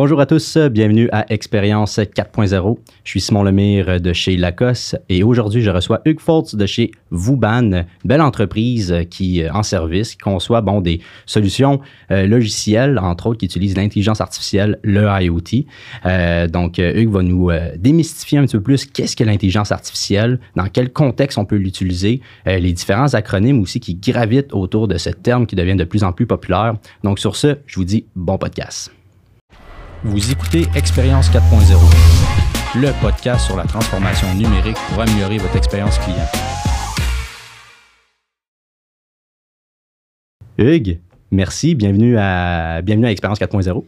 Bonjour à tous, bienvenue à Expérience 4.0. Je suis Simon Lemire de chez Lacoste et aujourd'hui je reçois Hugues Foltz de chez Vouban, belle entreprise qui en service, qui conçoit bon, des solutions euh, logicielles, entre autres qui utilisent l'intelligence artificielle, le IoT. Euh, donc Hugues va nous euh, démystifier un petit peu plus qu'est-ce que l'intelligence artificielle, dans quel contexte on peut l'utiliser, euh, les différents acronymes aussi qui gravitent autour de ce terme qui devient de plus en plus populaire. Donc sur ce, je vous dis bon podcast. Vous écoutez Expérience 4.0, le podcast sur la transformation numérique pour améliorer votre expérience client. Hugues, merci, bienvenue à, bienvenue à Expérience 4.0.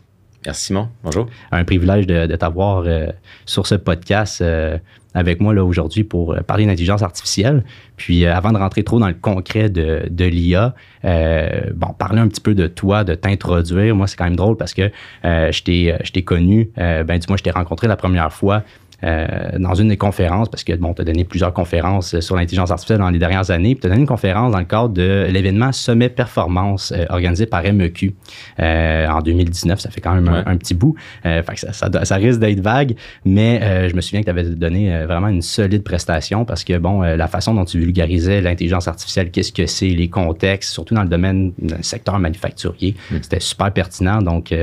Merci Simon, bonjour. Un privilège de, t'avoir euh, sur ce podcast euh, avec moi aujourd'hui pour euh, parler d'intelligence artificielle. Puis avant de rentrer trop dans le concret de, l'IA, bon, parler un petit peu de toi, de t'introduire. Moi, c'est quand même drôle parce que je t'ai je t'ai connu, ben du moins je t'ai rencontré la première fois euh, dans une des conférences, parce que bon, tu as donné plusieurs conférences sur l'intelligence artificielle dans les dernières années, puis tu as donné une conférence dans le cadre de l'événement Sommet Performance euh, organisé par MEQ euh, en 2019. Ça fait quand même un, un, petit bout. fait que ça, ça, ça, risque d'être vague, mais je me souviens que tu avais donné vraiment une solide prestation parce que, bon, la façon dont tu vulgarisais l'intelligence artificielle, qu'est-ce que c'est, les contextes, surtout dans le domaine du secteur manufacturier, mm. c'était super pertinent. Donc,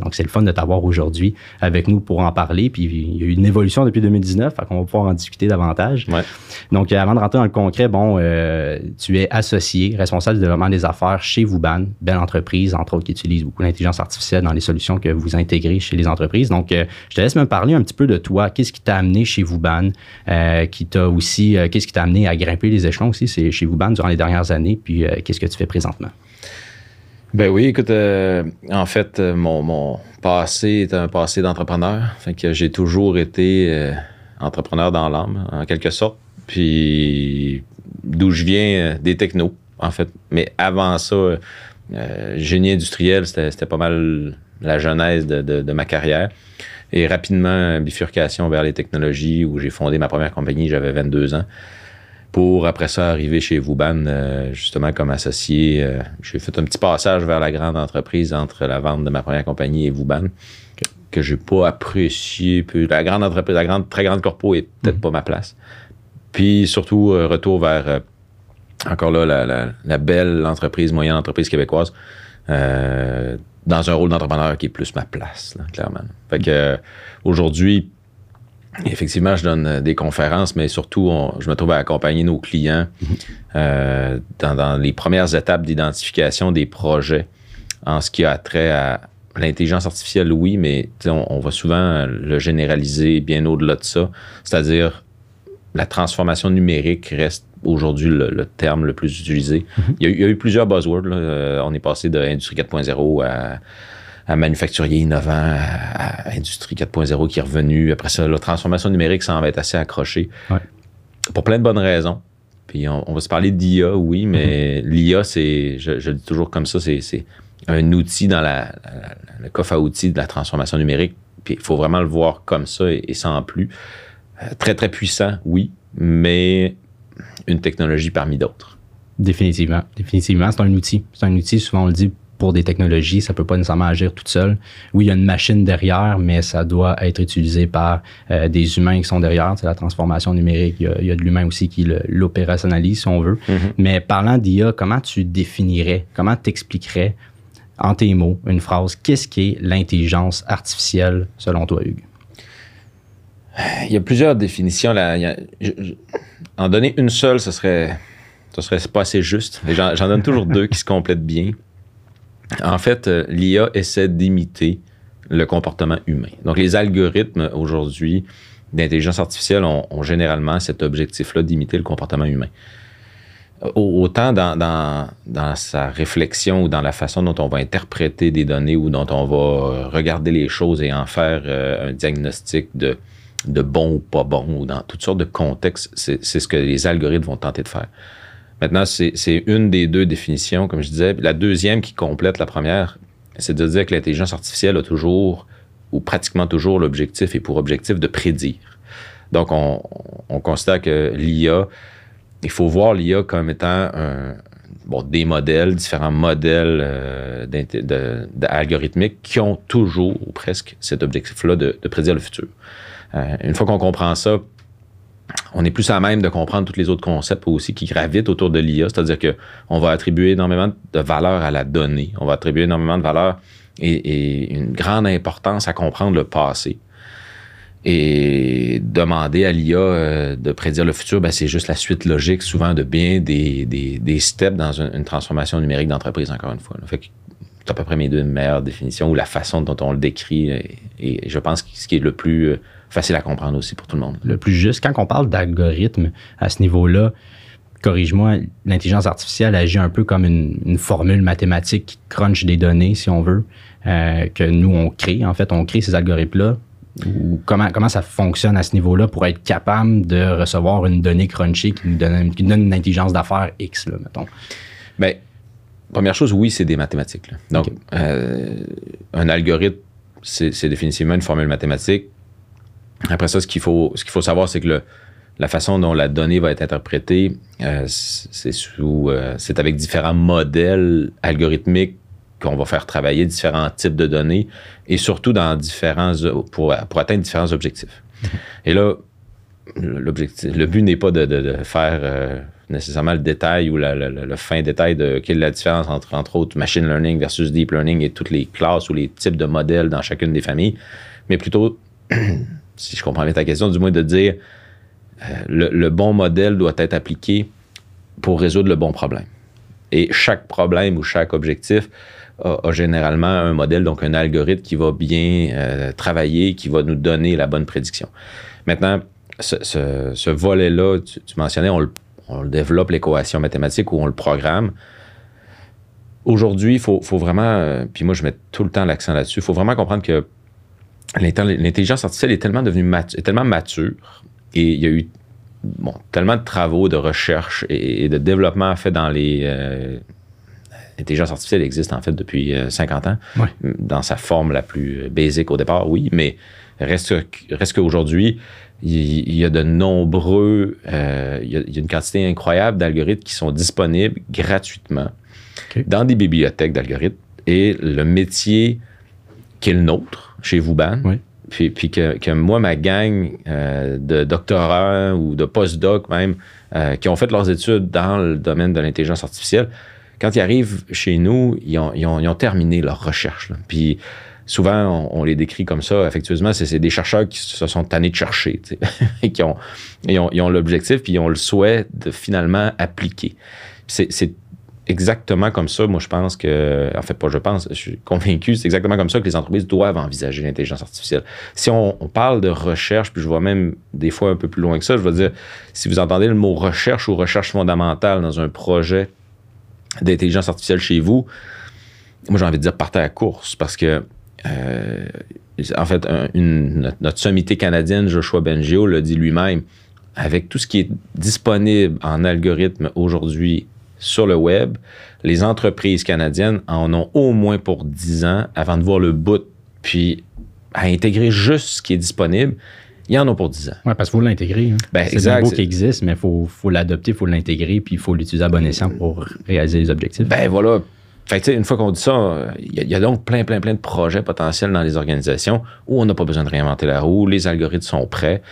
donc c'est le fun de t'avoir aujourd'hui avec nous pour en parler. Puis il y a eu une évolution depuis 2019, fait qu'on va pouvoir en discuter davantage. Ouais. Donc, avant de rentrer dans le concret, bon, euh, tu es associé, responsable du développement des affaires chez Vouban, belle entreprise, entre autres, qui utilise beaucoup l'intelligence artificielle dans les solutions que vous intégrez chez les entreprises. Donc, euh, je te laisse me parler un petit peu de toi. Qu'est-ce qui t'a amené chez Vouban? Euh, qui t'a aussi, euh, qu'est-ce qui t'a amené à grimper les échelons aussi c'est chez Vouban durant les dernières années? Puis, euh, qu'est-ce que tu fais présentement? Ben oui, écoute, euh, en fait, mon, mon, passé est un passé d'entrepreneur. Fait que j'ai toujours été euh, entrepreneur dans l'âme, en quelque sorte. Puis d'où je viens, euh, des technos, en fait. Mais avant ça, euh, génie industriel, c'était pas mal la genèse de, de, de, ma carrière. Et rapidement, bifurcation vers les technologies où j'ai fondé ma première compagnie, j'avais 22 ans pour après ça arriver chez Vouban, euh, justement comme associé. Euh, j'ai fait un petit passage vers la grande entreprise entre la vente de ma première compagnie et Vouban, que, que j'ai pas apprécié. Puis la grande entreprise, la grande, très grande corpo est peut-être mmh. pas ma place. Puis surtout, euh, retour vers encore là la, la, la, belle entreprise, moyenne entreprise québécoise. dans un rôle d'entrepreneur qui est plus ma place, là, clairement. Fait que aujourd'hui, Effectivement, je donne des conférences, mais surtout, on, je me trouve à accompagner nos clients euh, dans, dans, les premières étapes d'identification des projets en ce qui a trait à l'intelligence artificielle, oui, mais on, on, va souvent le généraliser bien au-delà de ça. C'est-à-dire, la transformation numérique reste aujourd'hui le, le, terme le plus utilisé. Mm -hmm. il, y a, il, y a, eu plusieurs buzzwords. Là. On est passé de Industrie 4.0 à à manufacturier innovant, à, à Industrie 4.0 qui est revenu. Après ça, la transformation numérique semble être assez accroché. Ouais. Pour plein de bonnes raisons. Puis on, on va se parler d'IA, oui, mais mm -hmm. l'IA, c'est, je, je, le dis toujours comme ça, c'est un outil dans la, la, le coffre à outils de la transformation numérique. Puis il faut vraiment le voir comme ça et, et sans plus. Euh, très, très puissant, oui, mais une technologie parmi d'autres. Définitivement. Définitivement, c'est un outil. C'est un outil, souvent on le dit, pour des technologies, ça peut pas nécessairement agir toute seule. Oui, il y a une machine derrière, mais ça doit être utilisé par euh, des humains qui sont derrière. C'est la transformation numérique. Il y a, il y a de l'humain aussi qui l'opérationnalise, si on veut. Mhm. Mm -hmm. Mais parlant d'IA, comment tu définirais, comment t'expliquerais en tes mots une phrase, qu'est-ce qu'est l'intelligence artificielle selon toi, Hugues? Il y a plusieurs définitions. Là. A, je, je, en donner une seule, ce serait, ce serait pas assez juste. J'en donne toujours deux qui se complètent bien. En fait, euh, l'IA essaie d'imiter le comportement humain. Donc, les algorithmes aujourd'hui d'intelligence artificielle ont, généralement cet objectif-là d'imiter le comportement humain. Autant dans, sa réflexion ou dans la façon dont on va interpréter des données ou dont on va regarder les choses et en faire euh, un diagnostic de, de bon ou pas bon ou dans toutes sortes de contextes, c'est ce que les algorithmes vont tenter de faire. Maintenant, c'est une des deux définitions, comme je disais. La deuxième qui complète la première, c'est de dire que l'intelligence artificielle a toujours, ou pratiquement toujours, l'objectif et pour objectif de prédire. Donc, on, on considère que l'IA, il faut voir l'IA comme étant des modèles, différents modèles euh, algorithmiques qui ont toujours, ou presque, cet objectif-là de, prédire le futur. Euh, une fois qu'on comprend ça, on est plus à même de comprendre tous les autres concepts aussi qui gravitent autour de l'IA, c'est-à-dire qu'on va attribuer énormément de valeur à la donnée, on va attribuer énormément de valeur et une grande importance à comprendre le passé. Et demander à l'IA euh, de prédire le futur, ben, c'est juste la suite logique souvent de bien des, steps dans une, transformation numérique d'entreprise, encore une fois. Fait que c'est à peu près mes deux meilleures définitions ou la façon dont on le décrit. Et, je pense que ce qui est le plus euh, facile à comprendre aussi pour tout le monde. Le plus juste, quand on parle d'algorithme à ce niveau-là, corrige-moi, l'intelligence artificielle agit un peu comme une, formule mathématique qui crunch des données, si on veut, euh, que nous, on crée. En fait, on crée ces algorithmes-là ou comment, comment ça fonctionne à ce niveau-là pour être capable de recevoir une donnée crunchée qui nous donne, qui donne une intelligence d'affaires X, là, mettons? Bien, première chose, oui, c'est des mathématiques. Donc, euh, un algorithme, c'est définitivement une formule mathématique. Après ça, ce qu'il faut, ce qu'il faut savoir, c'est que la façon dont la donnée va être interprétée, euh, c'est sous, euh, c'est avec différents modèles algorithmiques qu'on va faire travailler différents types de données et surtout dans différents pour, pour atteindre différents objectifs. Et là, l'objectif, le but n'est pas de, faire euh, nécessairement le détail ou le fin détail de quelle est la différence entre, entre autres, machine learning versus deep learning et toutes les classes ou les types de modèles dans chacune des familles, mais plutôt, si je comprends bien ta question, du moins de dire euh, le bon modèle doit être appliqué pour résoudre le bon problème. Et chaque problème ou chaque objectif a, généralement un modèle, donc un algorithme qui va bien euh, travailler, qui va nous donner la bonne prédiction. Maintenant, ce, volet-là, tu, mentionnais, on le, développe l'équation mathématique ou on le programme. Aujourd'hui, il faut, vraiment, euh, puis moi je mets tout le temps l'accent là-dessus, il faut vraiment comprendre que l'intelligence artificielle est tellement devenue mature, tellement mature et il y a eu tellement de travaux de recherche et, de développement fait dans les, euh, l'intelligence artificielle existe en fait depuis 50 euh, ans, dans sa forme la plus basique au départ, oui, mais reste, reste qu'aujourd'hui, il, y a de nombreux, euh, il, y a, une quantité incroyable d'algorithmes qui sont disponibles gratuitement dans des bibliothèques d'algorithmes. Et le métier qui est le nôtre, chez Vouban, puis, puis que, moi, ma gang euh, de doctorants ou de post-doc même, qui ont fait leurs études dans le domaine de l'intelligence artificielle, quand ils arrivent chez nous, ils ont, terminé leur recherche. Puis souvent, on, les décrit comme ça, affectueusement, c'est des chercheurs qui se sont tannés de chercher, et qui ont, ont, l'objectif, puis ils ont le souhait de finalement appliquer. C'est exactement comme ça, moi, je pense que, en fait, pas je pense, je suis convaincu, c'est exactement comme ça que les entreprises doivent envisager l'intelligence artificielle. Si on, parle de recherche, puis je vois même des fois un peu plus loin que ça, je veux dire, si vous entendez le mot recherche ou recherche fondamentale dans un projet d'intelligence artificielle chez vous, moi j'ai envie de dire partez à la course parce que euh, en fait, notre, sommité canadienne, Joshua Bengio, l'a dit lui-même, avec tout ce qui est disponible en algorithme aujourd'hui sur le web, les entreprises canadiennes en ont au moins pour 10 ans avant de voir le bout, puis à intégrer juste ce qui est disponible il y en a pour 10 ans. Oui, parce qu'il faut l'intégrer. Hein. Ben, c'est un beau qui existe, mais il faut, faut l'adopter, il faut l'intégrer, puis il faut l'utiliser à bon escient pour réaliser les objectifs. Ben voilà. Fait une fois qu'on dit ça, il y, a donc plein, plein, plein de projets potentiels dans les organisations où on n'a pas besoin de réinventer la roue, les algorithmes sont prêts.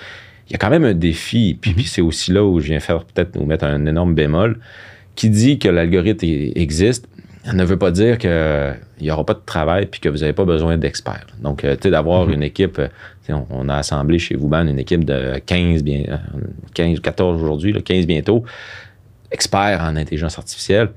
Il y a quand même un défi, puis, mm-hmm. puis c'est aussi là où je viens faire peut-être nous mettre un énorme bémol, qui dit que l'algorithme existe, ne veut pas dire qu'il n'y aura pas de travail puis que vous n'avez pas besoin d'experts. Donc, euh, tu sais, d'avoir mhm. une équipe, euh, on, a assemblé chez Vouban une équipe de 15, bien, 15 14 aujourd'hui, 15 bientôt, experts en intelligence artificielle.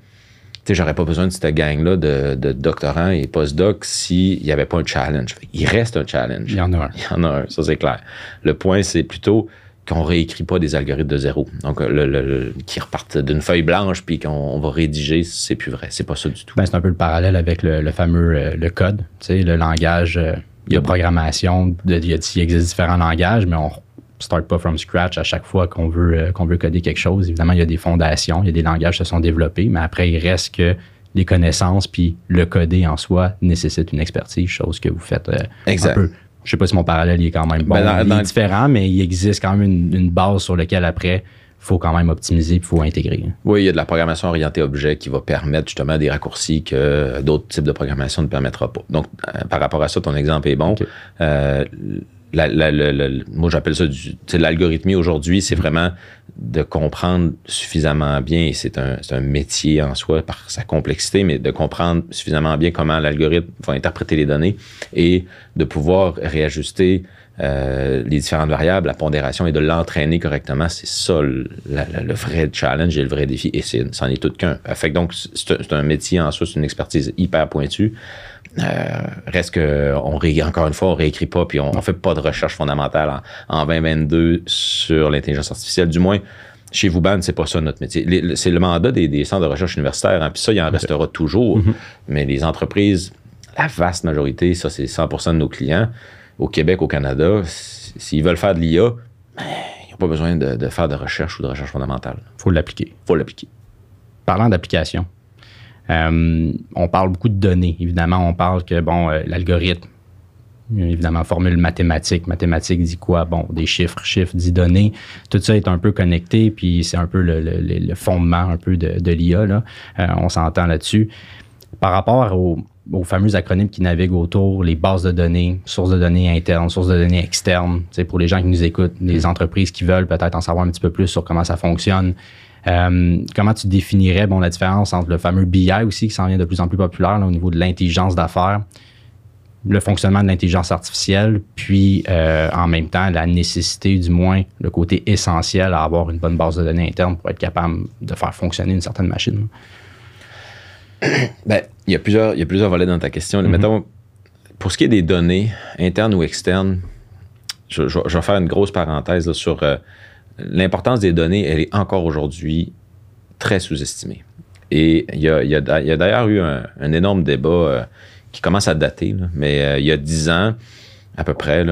Tu sais, j'aurais pas besoin de cette gang-là de, doctorants et post-docs s'il n'y avait pas un challenge. Il reste un challenge. Il y en a un. Il y en a un, ça c'est clair. Le point, c'est plutôt qu'on réécrit pas des algorithmes de zéro. Donc, le, qui repartent d'une feuille blanche puis qu'on va rédiger, c'est plus vrai. C'est pas ça du tout. Ben, c'est un peu le parallèle avec le, fameux euh, le code, tu sais, le langage euh, de programmation. il, existe différents langages, mais on start pas from scratch à chaque fois qu'on veut, euh, qu'on veut coder quelque chose. Évidemment, il y a des fondations, il y a des langages qui se sont développés, mais après, il reste que les connaissances puis le coder en soi nécessite une expertise, chose que vous faites un peu je sais pas si mon parallèle est quand même bon. Ben, il est différent, mais il existe quand même une, base sur laquelle après faut quand même optimiser, il faut intégrer. Oui, il y a de la programmation orientée objet qui va permettre justement des raccourcis que d'autres types de programmation ne permettra pas. Donc, euh, par rapport à ça, ton exemple est bon. Euh, moi, j'appelle ça du, l'algorithmie aujourd'hui, c'est vraiment de comprendre suffisamment bien, et c'est un, un, métier en soi par sa complexité, mais de comprendre suffisamment bien comment l'algorithme va interpréter les données et de pouvoir réajuster euh, les différentes variables, la pondération et de l'entraîner correctement, c'est ça le, vrai challenge et le vrai défi. Et c'en est, tout qu'un. Fait donc, c'est un métier en soi, c'est une expertise hyper pointue. Euh, reste que, on ré, encore une fois, on réécrit pas, puis on, ne fait pas de recherche fondamentale en, 2022 sur l'intelligence artificielle. Du moins, chez vous, ce c'est pas ça notre métier. C'est le mandat des, centres de recherche universitaires, hein, puis ça, il en restera toujours. Mm-hmm. Mais les entreprises, la vaste majorité, ça, c'est 100% de nos clients au Québec, au Canada, s'ils veulent faire de l'IA, ben, ils n'ont pas besoin de, faire de recherche ou de recherche fondamentale. Il faut l'appliquer. faut l'appliquer. Parlant d'application, euh, on parle beaucoup de données. Évidemment, on parle que, bon, euh, l'algorithme, évidemment, formule mathématique. Mathématique dit quoi? Bon, des chiffres, chiffres dit données. Tout ça est un peu connecté, puis c'est un peu le, fondement un peu de, l'IA. Là. Euh, on s'entend là-dessus. Par rapport au, aux fameux acronymes qui naviguent autour, les bases de données, sources de données internes, sources de données externes. C'est pour les gens qui nous écoutent, les entreprises qui veulent peut-être en savoir un petit peu plus sur comment ça fonctionne. Euh, comment tu définirais bon, la différence entre le fameux BI aussi, qui s'en vient de plus en plus populaire au niveau de l'intelligence d'affaires, le fonctionnement de l'intelligence artificielle, puis euh, en même temps la nécessité, du moins le côté essentiel à avoir une bonne base de données interne pour être capable de faire fonctionner une certaine machine? ben, il y, a plusieurs, il y a plusieurs volets dans ta question. Mhm. Mettons, pour ce qui est des données, internes ou externes, je, vais faire une grosse parenthèse sur euh, l'importance des données. Elle est encore aujourd'hui très sous-estimée. Et il y a, d'ailleurs eu un, énorme débat euh, qui commence à dater, mais euh, il y a dix ans, à peu près,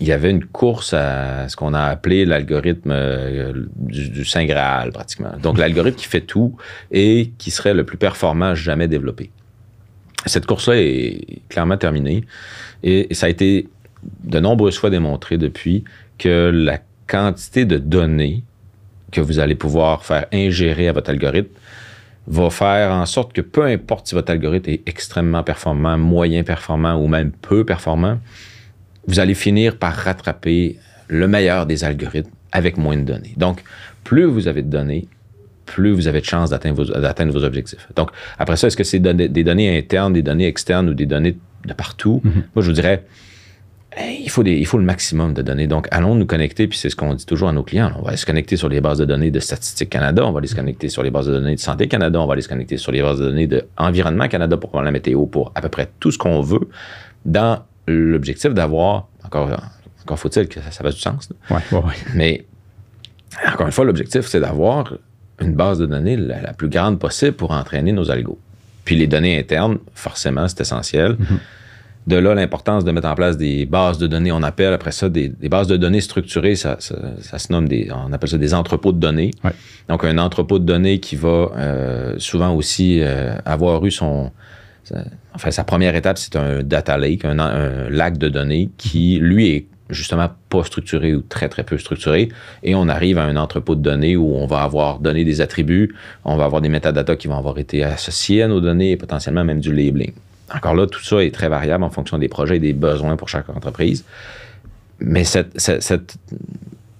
il y avait une course à ce qu'on a appelé l'algorithme euh, du, Saint Graal, pratiquement. Donc, l'algorithme qui fait tout et qui serait le plus performant jamais développé. Cette course-là est clairement terminée et, ça a été de nombreuses fois démontré depuis que la quantité de données que vous allez pouvoir faire ingérer à votre algorithme va faire en sorte que peu importe si votre algorithme est extrêmement performant, moyen performant ou même peu performant, vous allez finir par rattraper le meilleur des algorithmes avec moins de données. Donc, plus vous avez de données, plus vous avez de chances d'atteindre vos, objectifs. Donc, après ça, est-ce que c'est des données internes, des données externes ou des données de partout? Mm-hmm. Moi, je vous dirais, il, faut il faut le maximum de données. Donc, allons nous connecter, puis c'est ce qu'on dit toujours à nos clients. On va se connecter sur les bases de données de Statistique Canada, on va aller se connecter sur les bases de données de Santé Canada, on va aller se connecter sur les bases de données de Environnement Canada pour prendre la météo, pour à peu près tout ce qu'on veut dans l'objectif d'avoir, encore, encore faut-il que ça, fasse du sens. Mais encore une fois, l'objectif, c'est d'avoir une base de données la, plus grande possible pour entraîner nos algos. Puis les données internes, forcément, c'est essentiel. Mm-hmm. De là, l'importance de mettre en place des bases de données. On appelle après ça des, bases de données structurées. Ça, se nomme des, on appelle ça des entrepôts de données. Donc, un entrepôt de données qui va euh, souvent aussi euh, avoir eu son, Enfin, sa première étape, c'est un data lake, un, lac de données qui, lui, est justement pas structuré ou très, très peu structuré. Et on arrive à un entrepôt de données où on va avoir donné des attributs, on va avoir des métadatas qui vont avoir été associés à nos données et potentiellement même du labeling. Encore là, tout ça est très variable en fonction des projets et des besoins pour chaque entreprise. Mais cette,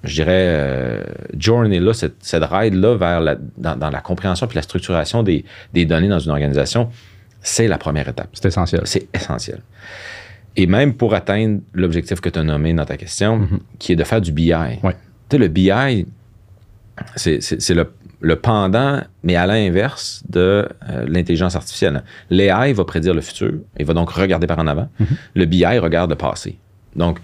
je dirais, euh, journey-là, cette, ride-là vers la, dans, la compréhension puis la structuration des, des données dans une organisation, c'est la première étape. C'est essentiel. C'est essentiel. Et même pour atteindre l'objectif que tu as nommé dans ta question, mhm. qui est de faire du BI. Tu sais, le BI, c'est le, pendant, mais à l'inverse de euh, l'intelligence artificielle. L'AI va prédire le futur et va donc regarder par en avant. Mhm. Le BI regarde le passé. Donc,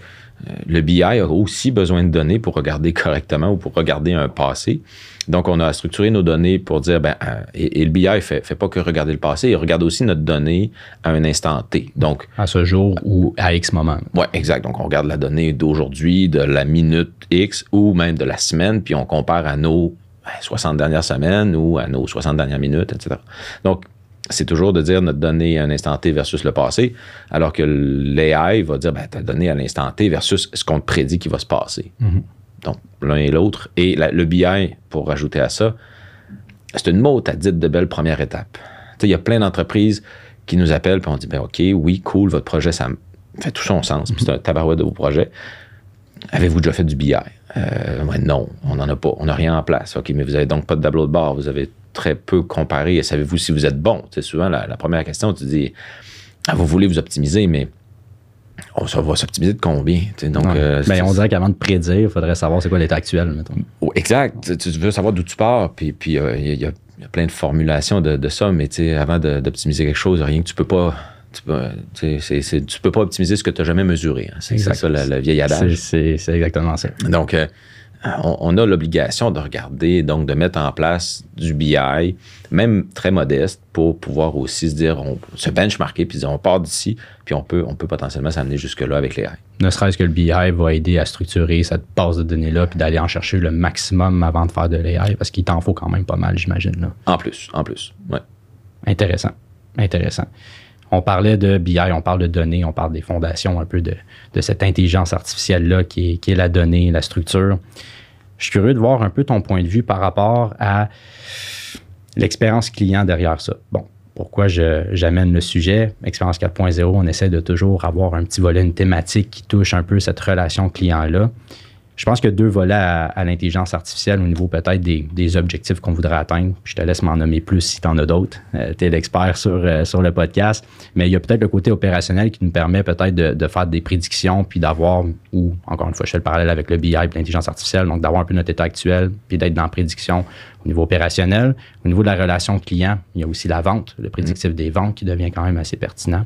euh, le BI a aussi besoin de données pour regarder correctement ou pour regarder un passé. Donc, on a structuré nos données pour dire, ben, euh, et, le BI ne fait, fait, pas que regarder le passé, il regarde aussi notre donnée à un instant T. Donc, à ce jour ou à X moment. Oui, exact. Donc, on regarde la donnée d'aujourd'hui, de la minute X ou même de la semaine, puis on compare à nos 60 ben, dernières semaines ou à nos 60 dernières minutes, etc. Donc, c'est toujours de dire notre donnée à un instant T versus le passé, alors que l'AI va dire ben, ta donnée à l'instant T versus ce qu'on te prédit qui va se passer. Mhm. Donc, l'un et l'autre. Et le BI, pour rajouter à ça, c'est une mot à dite de belle première étape. Il y a plein d'entreprises qui nous appellent, puis on dit, ben OK, oui, cool, votre projet, ça fait tout son sens, puis c'est un tabarouette de vos projets. Avez-vous déjà fait du BI? Euh, non, on n'en a pas. On n'a rien en place. OK, mais vous n'avez donc pas de tableau de bord. Vous avez très peu comparé. Et savez-vous si vous êtes bon? C'est souvent la, première question. Tu dis, ah, vous voulez vous optimiser, mais on va s'optimiser de combien? Donc, euh, ben, on dirait qu'avant de prédire, il faudrait savoir c'est quoi l'état actuel, mettons. Oh, exact. Tu veux savoir d'où tu pars, puis euh, il y, a plein de formulations de, de ça, mais avant d'optimiser quelque chose, rien que tu peux pas tu peux, peux pas optimiser ce que tu n'as jamais mesuré. Hein. C'est ça le, vieil adage. C'est exactement ça. Donc, euh, on, a l'obligation de regarder, donc de mettre en place du BI, même très modeste, pour pouvoir aussi se dire, on, se benchmarker, puis dire, on part d'ici, puis on peut, on peut potentiellement s'amener jusque-là avec les Ne serait-ce que le BI va aider à structurer cette base de données-là, puis d'aller en chercher le maximum avant de faire de l'AI, parce qu'il t'en faut quand même pas mal, j'imagine. En plus, en plus, ouais. Intéressant, intéressant on parlait de BI, on parle de données, on parle des fondations un peu de, cette intelligence artificielle-là qui est, qui est, la donnée, la structure. Je suis curieux de voir un peu ton point de vue par rapport à l'expérience client derrière ça. Bon, pourquoi j'amène le sujet? Expérience 4.0, on essaie de toujours avoir un petit volet, une thématique qui touche un peu cette relation client-là. Je pense qu'il y a deux volets à, l'intelligence artificielle au niveau peut-être des, objectifs qu'on voudrait atteindre. Je te laisse m'en nommer plus si tu en as d'autres. Euh, tu es l'expert sur, euh, sur le podcast. Mais il y a peut-être le côté opérationnel qui nous permet peut-être de, faire des prédictions puis d'avoir, ou encore une fois, je fais le parallèle avec le BI et l'intelligence artificielle, donc d'avoir un peu notre état actuel puis d'être dans la prédiction au niveau opérationnel. Au niveau de la relation client, il y a aussi la vente, le prédictif des ventes qui devient quand même assez pertinent.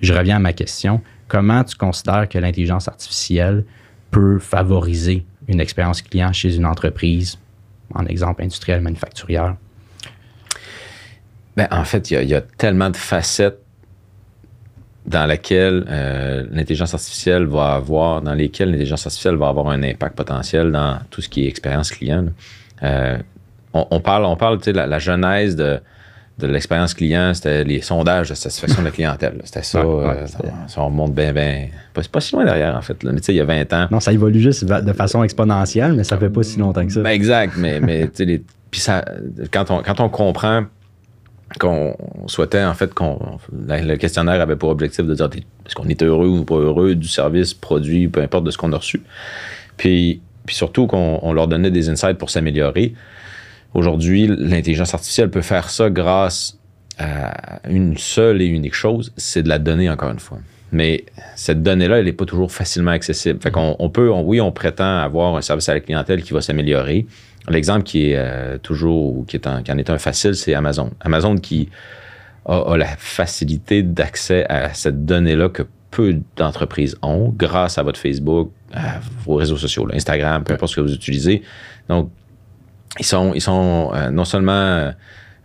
Je reviens à ma question. Comment tu considères que l'intelligence artificielle peut favoriser une expérience client chez une entreprise, en exemple industrielle, manufacturière? Ben, en fait, il y, a tellement de facettes dans lesquelles euh, l'intelligence artificielle va avoir, dans lesquelles l'intelligence artificielle va avoir un impact potentiel dans tout ce qui est expérience client. Euh, on, parle, on parle de la, la genèse de, de l'expérience client, c'était les sondages de satisfaction de la clientèle. C'était ça. Euh, ça, remonte bien, bien. Pas, pas, si loin derrière, en fait. Mais tu sais, il y a 20 ans. Non, ça évolue juste de façon exponentielle, mais ça fait pas si longtemps que ça. Ben, exact. Mais, mais tu sais, puis ça, quand on, quand on comprend qu'on souhaitait, en fait, qu'on le questionnaire avait pour objectif de dire est-ce qu'on est heureux ou pas heureux du service, produit, peu importe de ce qu'on a reçu? Puis, puis surtout qu'on leur donnait des insights pour s'améliorer. Aujourd'hui, l'intelligence artificielle peut faire ça grâce à une seule et unique chose, c'est de la donnée, encore une fois. Mais cette donnée-là, elle n'est pas toujours facilement accessible. Fait qu'on on peut, oui, on prétend avoir un service à la clientèle qui va s'améliorer. L'exemple qui est euh, toujours, qui, est qui en est un facile, c'est Amazon. Amazon qui a, la facilité d'accès à cette donnée-là que peu d'entreprises ont grâce à votre Facebook, à vos réseaux sociaux, Instagram, peu importe ce que vous utilisez. Donc, ils sont, ils sont euh, non seulement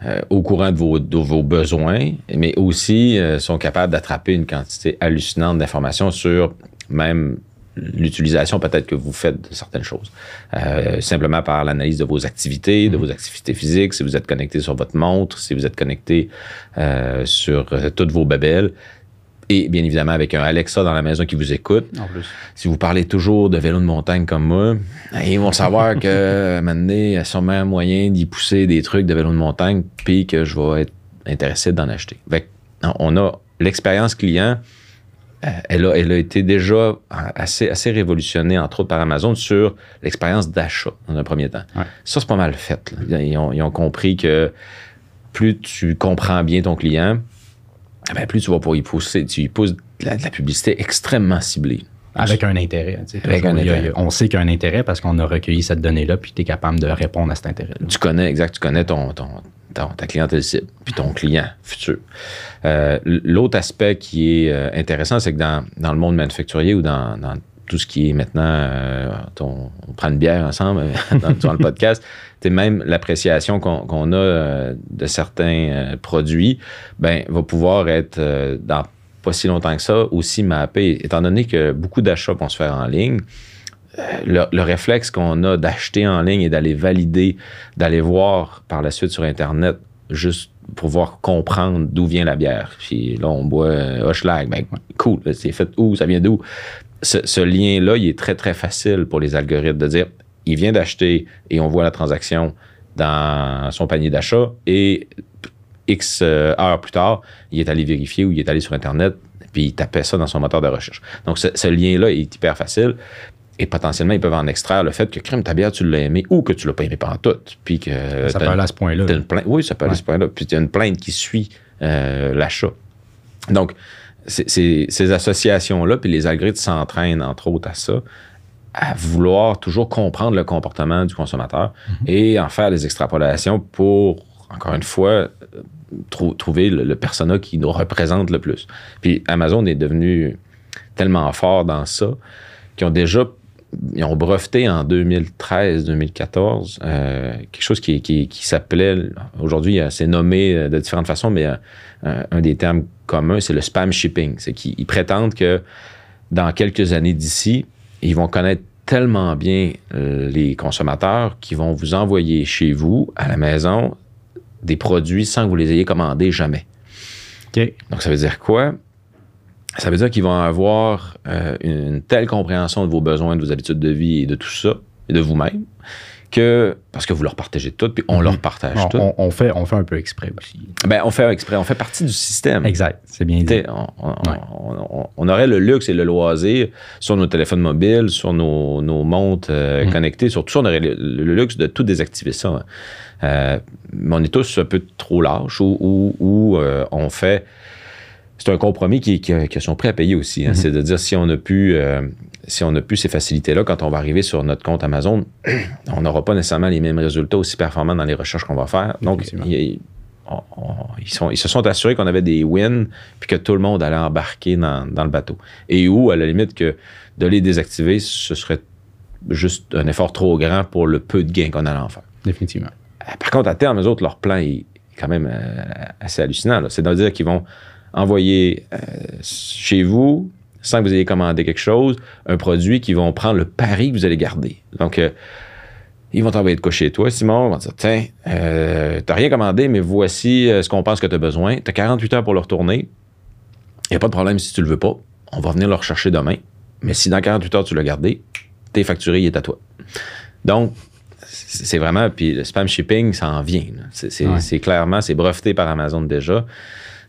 euh, au courant de vos, de vos, besoins, mais aussi euh, sont capables d'attraper une quantité hallucinante d'informations sur même l'utilisation peut-être que vous faites de certaines choses. simplement par l'analyse de vos activités, de mm-hmm. vos activités physiques, si vous êtes connecté sur votre montre, si vous êtes connecté sur toutes vos babelles, et bien évidemment avec un Alexa dans la maison qui vous écoute. En plus. Si vous parlez toujours de vélo de montagne comme moi, ils vont savoir que maintenant, il y a sûrement un moyen d'y pousser des trucs de vélo de montagne, puis que je vais être intéressé d'en acheter. on a l'expérience client, euh, elle a, elle a été déjà assez, assez révolutionnée, entre autres par Amazon, sur l'expérience d'achat dans un premier temps. Ça, c'est pas mal fait. Ils, ont, ils ont compris que plus tu comprends bien ton client, ah ben, plus tu vas pouvoir y pousser, tu y pousses de la, publicité extrêmement ciblée. Avec un intérêt. Avec un intérêt. on sait qu'il y a un intérêt parce qu'on a recueilli cette donnée-là, puis tu es capable de répondre à cet intérêt-là. Tu connais, exact, tu connais ton, ton, ta clientèle cible, puis ton client futur. Euh, l'autre aspect qui est euh, intéressant, c'est que dans, dans, le monde manufacturier ou dans, dans tout ce qui est maintenant, euh, on, prend une bière ensemble dans, le podcast, même l'appréciation qu'on a euh, de certains euh, produits, ben, va pouvoir être dans pas si longtemps que ça aussi mappé, étant donné que beaucoup d'achats vont se faire en ligne. Le, réflexe qu'on a d'acheter en ligne et d'aller valider, d'aller voir par la suite sur Internet juste pour pouvoir comprendre d'où vient la bière. Puis là, on boit Hochelag. Ben, cool, c'est fait où, ça vient d'où? Ce, lien-là, il est très, très facile pour les algorithmes de dire il vient d'acheter et on voit la transaction dans son panier d'achat et X euh, heures plus tard, il est allé vérifier ou il est allé sur Internet puis il tapait ça dans son moteur de recherche. Donc, ce, ce lien-là est hyper facile. Et potentiellement, ils peuvent en extraire le fait que crème ta bière, tu l'as aimé ou que tu l'as pas aimé pendant tout. Puis que Ça peut aller à ce point-là. oui, ça peut aller à ce point-là. Puis tu as une plainte qui suit euh, l'achat. Donc, ces associations-là, puis les algorithmes s'entraînent, entre autres, à ça, à vouloir toujours comprendre le comportement du consommateur et en faire des extrapolations pour, encore une fois, trou- trouver le, le persona qui nous représente le plus. Puis Amazon est devenu tellement fort dans ça qu'ils ont déjà ils ont breveté en 2013-2014 euh, quelque chose qui, qui- qui s'appelait, aujourd'hui euh, c'est nommé euh, de différentes façons, mais euh, un, des termes communs, c'est le spam shipping. C'est qu'ils ils prétendent que dans quelques années d'ici, ils vont connaître tellement bien les consommateurs qu'ils vont vous envoyer chez vous, à la maison, des produits sans que vous les ayez commandés jamais. Donc, ça veut dire quoi? Ça veut dire qu'ils vont avoir euh, une telle compréhension de vos besoins, de vos habitudes de vie et de tout ça, et de vous-même, que, parce que vous leur partagez tout, puis on Mhm. leur partage On, tout. on- on fait, on fait un peu exprès aussi. Ben, on fait exprès, on fait partie du système. Exact. C'est bien dit. On, Ouais. aurait le luxe et le loisir sur nos téléphones mobiles, sur nos, nos montres euh, Mm. connectées, sur tout ça, on aurait le, le luxe de tout désactiver ça. Euh, mais on est tous un peu trop lâches ou, euh, on fait. C'est un compromis qui, qui, qui sont prêts à payer aussi. hein. Mhm. C'est de dire si on a pu. euh, si on a pu ces facilités-là, quand on va arriver sur notre compte Amazon, on n'aura pas nécessairement les mêmes résultats aussi performants dans les recherches qu'on va faire. Donc, il on- on- ils, sont, ils se sont assurés qu'on avait des wins puis que tout le monde allait embarquer dans, dans le bateau. Et où, à la limite, que de les désactiver, ce serait juste un effort trop grand pour le peu de gains qu'on allait en faire. Définitivement. Euh, Par contre, à terme, eux autres, leur plan est quand même euh, assez hallucinant. là. C'est de dire qu'ils vont envoyer euh, chez vous, sans que vous ayez commandé quelque chose, un produit qui vont prendre le pari que vous allez garder. Donc, euh, ils vont t'envoyer de quoi chez toi, Simon. Ils vont te dire Tiens, euh, t'as rien commandé, mais voici ce qu'on pense que tu as besoin. Tu as 48 heures pour le retourner. Il n'y a pas de problème si tu le veux pas. On va venir le rechercher demain. Mais si dans 48 heures, tu l'as gardé, t'es facturé, il est à toi. Donc, c'est vraiment, puis le spam shipping, ça en vient. Ouais. c'est clairement, c'est breveté par Amazon déjà.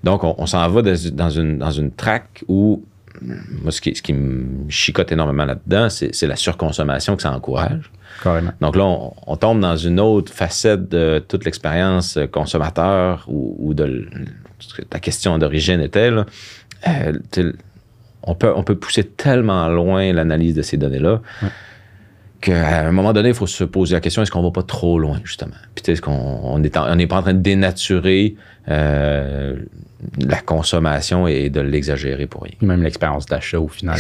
Donc, on, on s'en va dans, dans une, dans une track où, moi, ce qui, ce qui me chicote énormément là-dedans, c'est c'est la surconsommation que ça encourage. Carrément. Donc là, on, on tombe dans une autre facette de toute l'expérience consommateur ou, ou de l- ce que ta question d'origine était. là. Euh, on, peut, on peut pousser tellement loin l'analyse de ces données-là Ouais. Qu'à un moment donné, il faut se poser la question est-ce qu'on va pas trop loin, justement? Puis est-ce qu'on on est en- on n'est pas en train de dénaturer euh, la consommation et de l'exagérer pour rien? Même l'expérience d'achat au final.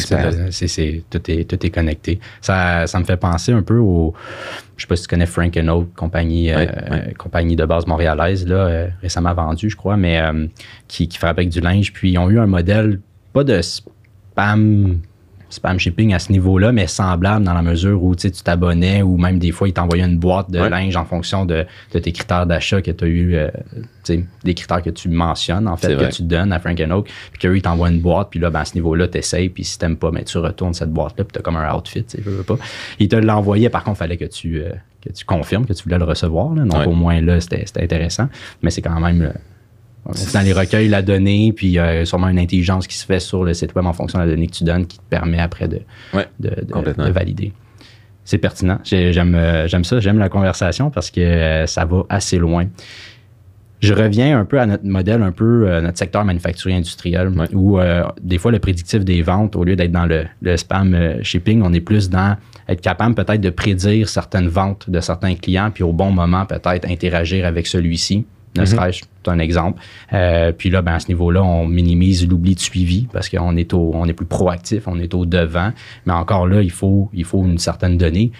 C'est tout, est, tout est connecté. Ça, ça me fait penser un peu au. Je sais pas si tu connais Frank Oak, compagnie, euh, compagnie de base montréalaise, là, euh, récemment vendue, je crois, mais qui, qui fabrique du linge. Puis ils ont eu un modèle, pas de spam. Spam shipping à ce niveau-là, mais semblable dans la mesure où tu t'abonnais ou même des fois, ils t'envoyaient une boîte de Ouais. linge en fonction de, de tes critères d'achat que tu as eu, euh, des critères que tu mentionnes, en fait, que vrai. tu donnes à Frank Oak, puis qu'eux, ils t'envoient une boîte, puis là, ben, à ce niveau-là, tu essayes, puis si t'aimes pas, ben, tu retournes cette boîte-là, puis tu as comme un outfit, tu veux pas. Ils te l'envoyaient, par contre, il fallait que tu, euh, que tu confirmes que tu voulais le recevoir, là. donc Ouais. au moins là, c'était c'était intéressant, mais c'est quand même. euh, dans les recueils, la donnée, puis il y a sûrement une intelligence qui se fait sur le site web en fonction de la donnée que tu donnes qui te permet après de, Ouais, de, de- complètement. de valider. C'est pertinent. J'aime euh, j'aime ça, j'aime la conversation parce que euh, ça va assez loin. Je reviens un peu à notre modèle, un peu euh, notre secteur manufacturier industriel, Ouais. où euh, des fois le prédictif des ventes, au lieu d'être dans le, le spam euh, shipping, on est plus dans être capable peut-être de prédire certaines ventes de certains clients, puis au bon moment peut-être interagir avec celui-ci. Ne serait-ce c'est un exemple. Euh, puis là, ben, à ce niveau-là, on minimise l'oubli de suivi parce qu'on est, au, on est plus proactif, on est au devant. Mais encore là, il faut, il faut une certaine donnée.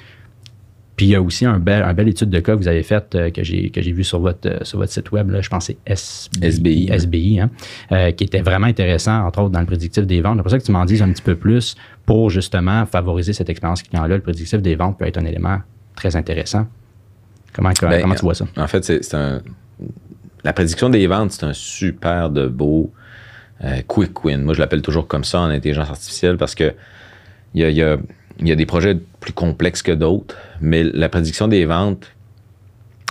Puis il y a aussi un bel, un belle étude de cas que vous avez faite euh, que j'ai que j'ai vu sur votre euh, sur votre site web là, je pense que c'est SBI, SBI. SBI hein, euh, qui était vraiment intéressant entre autres dans le prédictif des ventes. C'est pour ça que tu m'en dises un petit peu plus pour justement favoriser cette expérience client là. Le prédictif des ventes peut être un élément très intéressant. Comment Ben, comment tu vois ça? En fait, c'est un. La prédiction des ventes, c'est un super de beau euh, quick win. Moi, je l'appelle toujours comme ça en intelligence artificielle parce que il y a, des projets plus complexes que d'autres, mais la prédiction des ventes,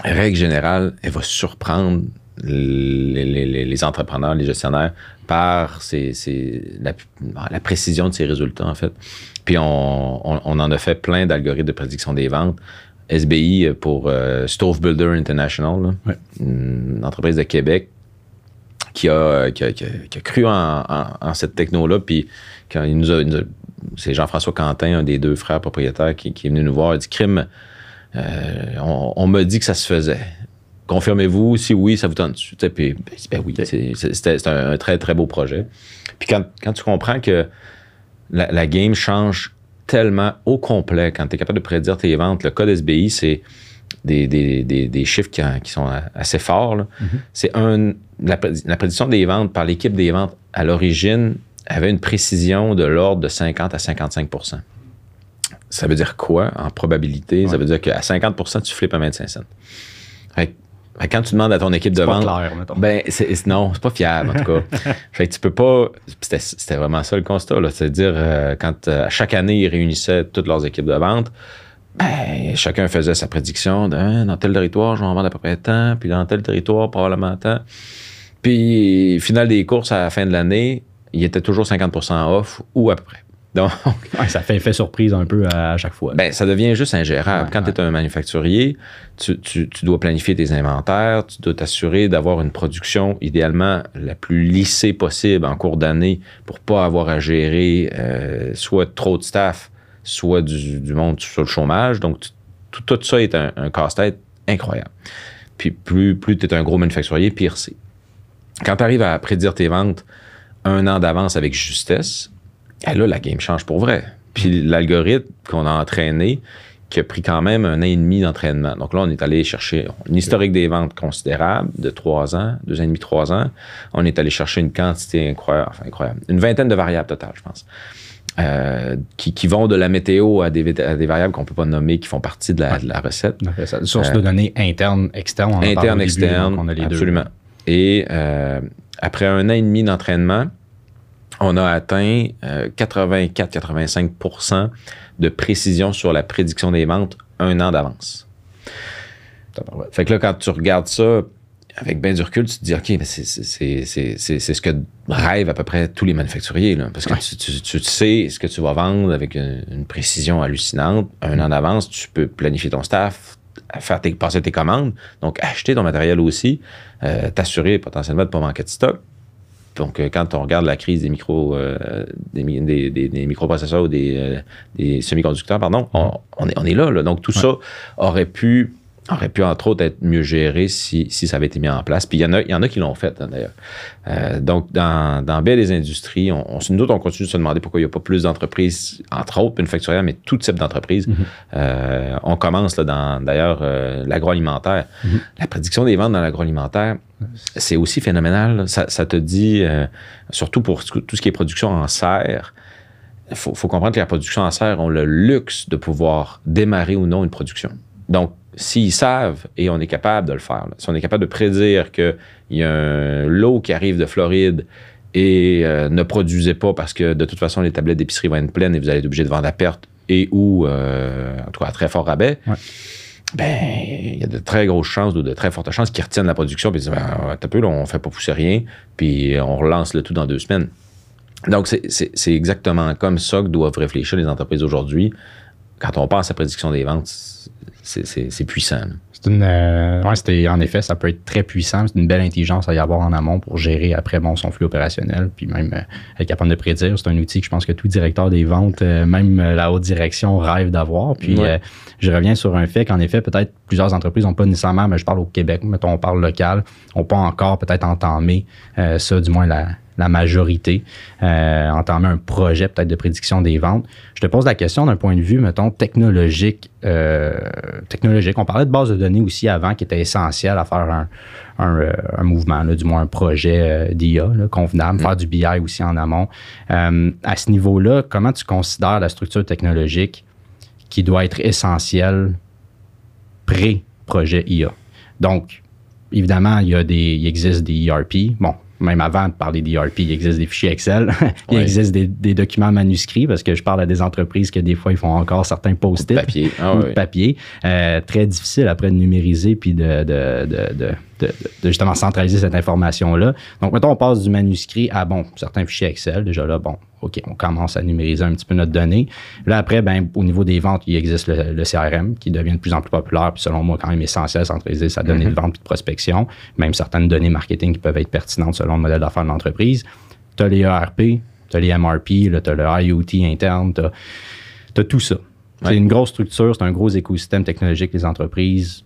règle générale, elle va surprendre les, entrepreneurs, les gestionnaires par la, précision de ces résultats, en fait. Puis on, en a fait plein d'algorithmes de prédiction des ventes. SBI pour euh, Stove Builder International, une entreprise de Québec qui a, cru en, cette techno-là. Puis quand il nous a, c'est Jean-François Quentin, un des deux frères propriétaires, qui, est venu nous voir. Il dit Crime, euh, on, on m'a dit que ça se faisait. Confirmez-vous, si oui, ça vous tente. Puis, ben, ben oui, c'était un, très, très beau projet. Puis quand, tu comprends que la, game change tellement au complet, quand tu es capable de prédire tes ventes, le code SBI, c'est des, chiffres qui, sont assez forts. Mm-hmm. C'est un. La, prédiction des ventes par l'équipe des ventes à l'origine avait une précision de l'ordre de 50 à 55% Ça veut dire quoi en probabilité? Ça veut dire qu'à 50% tu flippes à 25 cents. Quand tu demandes à ton équipe de vente. Clair, ben, c'est, non, c'est pas fiable, en tout cas. fait que tu peux pas. C'était, vraiment ça le constat, là. C'est-à-dire, euh, quand euh, chaque année, ils réunissaient toutes leurs équipes de vente, ben, chacun faisait sa prédiction de, hein, dans tel territoire, je vais en vendre à peu près tant, puis dans tel territoire, probablement tant. Puis, final des courses à la fin de l'année, il était toujours 50% off ou à peu près. Donc, ça fait effet surprise un peu à, chaque fois. Ben, ça devient juste ingérable. Quand tu es un manufacturier, tu, dois planifier tes inventaires, tu dois t'assurer d'avoir une production idéalement la plus lissée possible en cours d'année pour pas avoir à gérer euh, soit trop de staff, soit du, monde sur le chômage. Donc, tout, ça est un, casse-tête incroyable. Puis plus, plus tu es un gros manufacturier, pire c'est. Quand tu arrives à prédire tes ventes un an d'avance avec justesse, et là, la game change pour vrai. Puis l'algorithme qu'on a entraîné, qui a pris quand même un an et demi d'entraînement. Donc là, on est allé chercher une historique des ventes considérable de trois ans, deux ans et demi, trois ans. On est allé chercher une quantité incroyable, enfin incroyable, une vingtaine de variables totales, je pense. Euh, qui, vont de la météo à des, variables qu'on ne peut pas nommer, qui font partie de la, recette. Source de données interne, externe. interne, externe, on a les absolument. Et euh, après un an et demi d'entraînement, on a atteint 84-85% euh, de précision sur la prédiction des ventes un an d'avance. Fait que là, quand tu regardes ça avec bien du recul, tu te dis, OK, mais c'est ce que rêvent à peu près tous les manufacturiers. parce que tu, sais ce que tu vas vendre avec une, précision hallucinante. Un an d'avance, tu peux planifier ton staff, faire passer tes commandes, donc acheter ton matériel aussi, euh, t'assurer potentiellement de ne pas manquer de stock. Donc, euh, quand on regarde la crise des micro, euh, des, microprocesseurs ou des, euh, semi-conducteurs, pardon, on, est, là, Donc, tout ça aurait pu aurait pu, entre autres, être mieux géré si, ça avait été mis en place. Puis il y en a, il y en a qui l'ont fait, hein, d'ailleurs. donc, dans, dans bien des industries, on, nous autres, on continue de se demander pourquoi il n'y a pas plus d'entreprises, entre autres manufacturières, mais tout type d'entreprises. Mm-hmm. on commence, là, dans, d'ailleurs, l'agroalimentaire. Mm-hmm. La prédiction des ventes dans l'agroalimentaire, c'est aussi phénoménal. Ça, te dit, euh, surtout pour tout ce qui est production en serre, il faut, comprendre que la production en serre ont le luxe de pouvoir démarrer ou non une production. Donc, s'ils savent, et on est capable de le faire, si on est capable de prédire qu'il y a un lot qui arrive de Floride et euh, ne produisez pas parce que de toute façon, les tablettes d'épicerie vont être pleines et vous allez être obligé de vendre à perte et ou, euh, en tout cas, à très fort rabais ben, il y a de très grosses chances ou de très fortes chances qu'ils retiennent la production puis disent, ben, un peu, là, on fait pas pousser rien, puis on relance le tout dans deux semaines. Donc, c'est exactement comme ça que doivent réfléchir les entreprises aujourd'hui. Quand on pense à prédiction des ventes, c'est puissant. C'est une, euh, en effet, ça peut être très puissant. C'est une belle intelligence à y avoir en amont pour gérer après bon, son flux opérationnel, puis même euh, être capable de prédire. C'est un outil que je pense que tout directeur des ventes, euh, même la haute direction, rêve d'avoir. Puis je reviens sur un fait qu'en effet, peut-être plusieurs entreprises n'ont pas nécessairement, mais je parle au Québec, mettons, on parle local, n'ont pas encore peut-être entamé ça, du moins la, la majorité, euh, entamer un projet peut-être de prédiction des ventes. Je te pose la question d'un point de vue, mettons, technologique. Euh, technologique. On parlait de base de données aussi avant qui était essentiel à faire un, un, euh, mouvement, du moins un projet euh, d'IA convenable, faire du BI aussi en amont. à ce niveau-là, comment tu considères la structure technologique qui doit être essentielle pré-projet IA? Donc, évidemment, il, y a des, il existe des ERP. Bon, même avant de parler d'ERP, il existe des fichiers Excel, il Ouais. existe des, des documents manuscrits parce que je parle à des entreprises que des fois ils font encore certains post-it Papier. Ah ou de papier. Euh, très difficile après de numériser puis de, de, de, de, de- de justement centraliser cette information-là. Donc, mettons, on passe du manuscrit à, bon, certains fichiers Excel. Déjà là, bon, OK, on commence à numériser un petit peu notre donnée. Là, après, ben, au niveau des ventes, il existe le, le CRM qui devient de plus en plus populaire, puis selon moi, quand même essentiel, centraliser sa donnée de vente puis de prospection, même certaines données marketing qui peuvent être pertinentes selon le modèle d'affaires de l'entreprise. Tu as les ERP, tu as les MRP, tu as le IoT interne, tu as, tout ça. C'est Ouais. une grosse structure, c'est un gros écosystème technologique, les entreprises.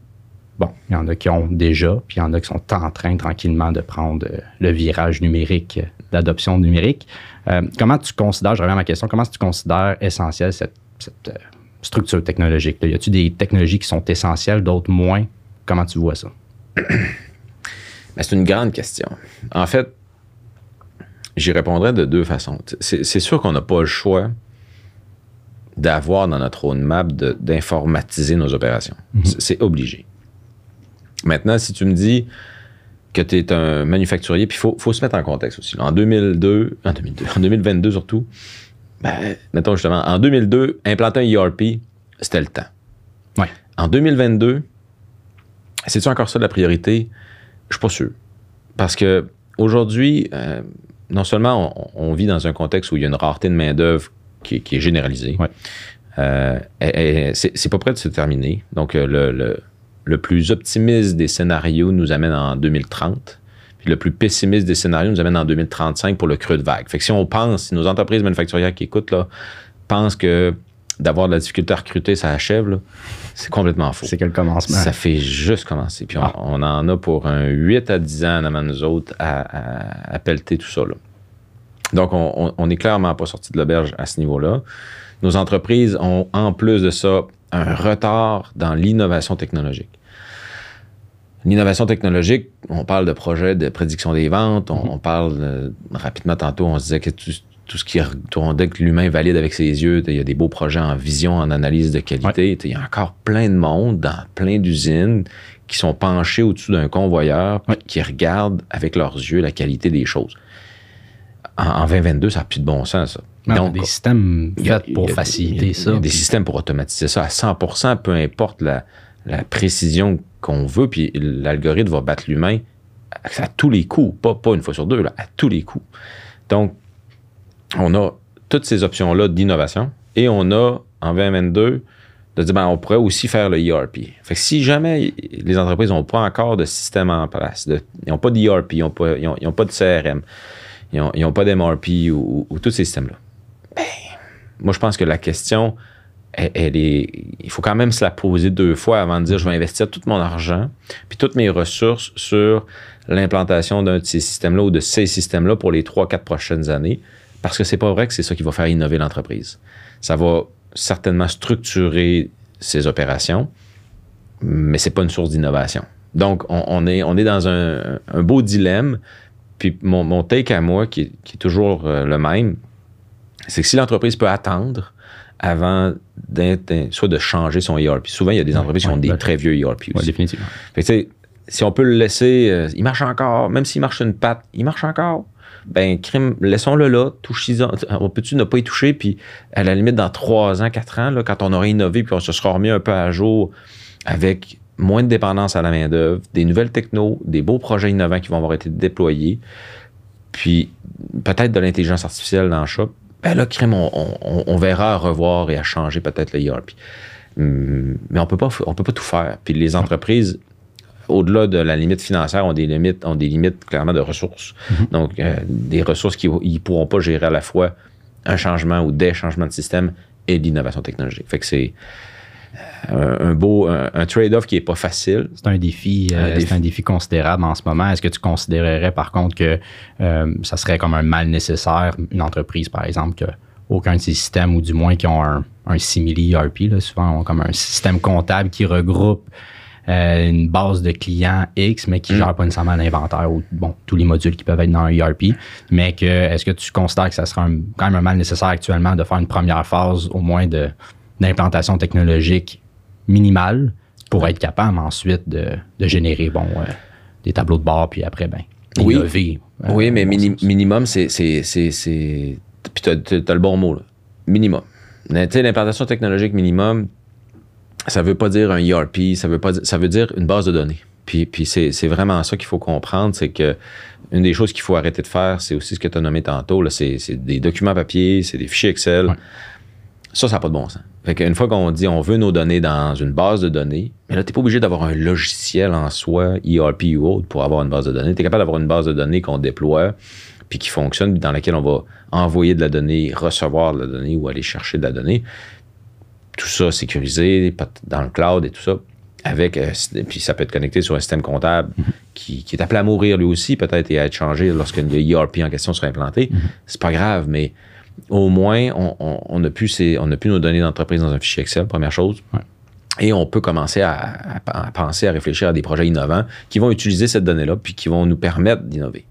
Bon, il y en a qui ont déjà, puis il y en a qui sont en train tranquillement de prendre euh, le virage numérique, euh, d'adoption numérique. Euh, comment tu considères, je reviens à ma question, comment tu considères essentielle cette, cette, structure technologique? là? Y a-t-il des technologies qui sont essentielles, d'autres moins? Comment tu vois ça? Ben, c'est une grande question. En fait, j'y répondrais de deux façons. C'est sûr qu'on n'a pas le choix d'avoir dans notre roadmap d'informatiser nos opérations. C'est- C'est obligé. Maintenant, si tu me dis que tu es un manufacturier, puis il faut, faut se mettre en contexte aussi. En 2002, en 2002, en 2022 surtout, ben, mettons justement, en 2002, implanter un ERP, c'était le temps. Ouais. En 2022, c'est-tu encore ça la priorité? Je suis pas sûr. Parce que aujourd'hui, euh, non seulement on, on vit dans un contexte où il y a une rareté de main-d'œuvre qui, est- qui est généralisée, Ouais. euh, c'est pas prêt de se terminer. Donc, euh, le, le- le plus optimiste des scénarios nous amène en 2030. Puis le plus pessimiste des scénarios nous amène en 2035 pour le creux de vague. Fait que si on pense, si nos entreprises manufacturières qui écoutent, là, pensent que d'avoir de la difficulté à recruter, ça achève, c'est complètement faux. C'est que le commencement. Ça fait juste commencer. Puis on, Ah. on en a pour un 8 à 10 ans avant de nous autres à, à, à pelleter tout ça. là. Donc, on- on on n'est clairement pas sorti de l'auberge à ce niveau-là. Nos entreprises ont, en plus de ça, un retard dans l'innovation technologique. L'innovation technologique, on parle de projets de prédiction des ventes, on, on parle euh, rapidement tantôt, on se disait que tout, tout ce qui tournait que l'humain valide avec ses yeux, il y a des beaux projets en vision, en analyse de qualité. Il y a encore plein de monde dans plein d'usines qui sont penchés au-dessus d'un convoyeur qui regardent avec leurs yeux la qualité des choses. En, en 2022, ça n'a plus de bon sens, ça. Non, Donc, des systèmes faits pour faciliter ça. Des systèmes pour automatiser ça à 100% peu importe la, la précision qu'on veut, puis l'algorithme va battre l'humain à, tous les coups, pas, une fois sur deux, à tous les coups. Donc, on a toutes ces options-là d'innovation et on a en 2022 de dire, ben, on pourrait aussi faire le ERP. Fait que si jamais les entreprises n'ont pas encore de système en place, ils n'ont pas d'ERP, ils n'ont pas, de CRM, ils n'ont pas d'MRP ou, ou- ou tous ces systèmes-là, ben, moi, je pense que la question, il faut quand même se la poser deux fois avant de dire, je vais investir tout mon argent, puis toutes mes ressources sur l'implantation d'un de ces systèmes-là ou de ces systèmes-là pour les trois, quatre prochaines années, parce que c'est pas vrai que c'est ça qui va faire innover l'entreprise. Ça va certainement structurer ses opérations, mais c'est pas une source d'innovation. Donc, on, est, on est dans un, beau dilemme. Puis mon, take à moi, qui est, qui est toujours euh, le même, c'est que si l'entreprise peut attendre avant soit de changer son ERP. Souvent, il y a des entreprises qui ouais, ont des très vieux ERP Ouais, aussi. définitivement. Fait que, si on peut le laisser, euh, il marche encore, même s'il marche une patte, il marche encore. Ben, crime, laissons-le là, touchez-en. On peut-tu ne pas y toucher, puis à la limite, dans trois ans, quatre ans, là, quand on aura innové, puis on se sera remis un peu à jour avec moins de dépendance à la main-d'œuvre, des nouvelles technos, des beaux projets innovants qui vont avoir été déployés, puis peut-être de l'intelligence artificielle dans le shop, ben là, crime, on, on- on verra à revoir et à changer peut-être le ERP. Hum, Mais on peut pas, on peut pas tout faire. Puis les entreprises, au-delà de la limite financière, ont des limites, ont des limites clairement de ressources. Donc, euh, des ressources qui ne pourront pas gérer à la fois un changement ou des changements de système et l'innovation technologique. Fait que c'est un beau un, un trade-off qui est pas facile. C'est un défi, euh, défi. c'est un défi considérable en ce moment. Est-ce que tu considérerais par contre que euh, ça serait comme un mal nécessaire, une entreprise par exemple, que aucun de ces systèmes, ou du moins qui ont un, un simili ERP, là, souvent ont comme un système comptable qui regroupe euh, une base de clients X, mais qui ne gère pas nécessairement l'inventaire ou bon, tous les modules qui peuvent être dans un ERP. Mais que est-ce que tu considères que ça serait un- quand même un mal nécessaire actuellement de faire une première phase au moins de d'implantation technologique minimale pour être capable ensuite de, de générer bon, euh, des tableaux de bord, puis après, ben, Oui. innover. euh, oui, mais bon mini- minimum, c'est. Puis t'as, t'as- t'as le bon mot, là. Minimum. Tu l'implantation technologique minimum, ça veut pas dire un ERP, ça veut pas dire, ça veut dire une base de données. Puis, puis c'est, vraiment ça qu'il faut comprendre, c'est que une des choses qu'il faut arrêter de faire, c'est aussi ce que tu as nommé tantôt, là, c'est, c'est des documents papier, c'est des fichiers Excel. Ouais. Ça, ça n'a pas de bon sens. Fait qu'une fois qu'on dit on veut nos données dans une base de données, mais là, tu n'es pas obligé d'avoir un logiciel en soi, ERP ou autre, pour avoir une base de données. Tu es capable d'avoir une base de données qu'on déploie, puis qui fonctionne, dans laquelle on va envoyer de la donnée, recevoir de la donnée ou aller chercher de la donnée. Tout ça sécurisé, dans le cloud et tout ça. Avec, euh, puis ça peut être connecté sur un système comptable qui, qui est appelé à mourir lui aussi, peut-être, et à être changé lorsque le ERP en question sera implanté. C'est pas grave, mais au moins, on, on, on a plus ces- on a plus nos données d'entreprise dans un fichier Excel, première chose. Ouais. Et on peut commencer à, à- à penser, à réfléchir à des projets innovants qui vont utiliser cette donnée-là, puis qui vont nous permettre d'innover.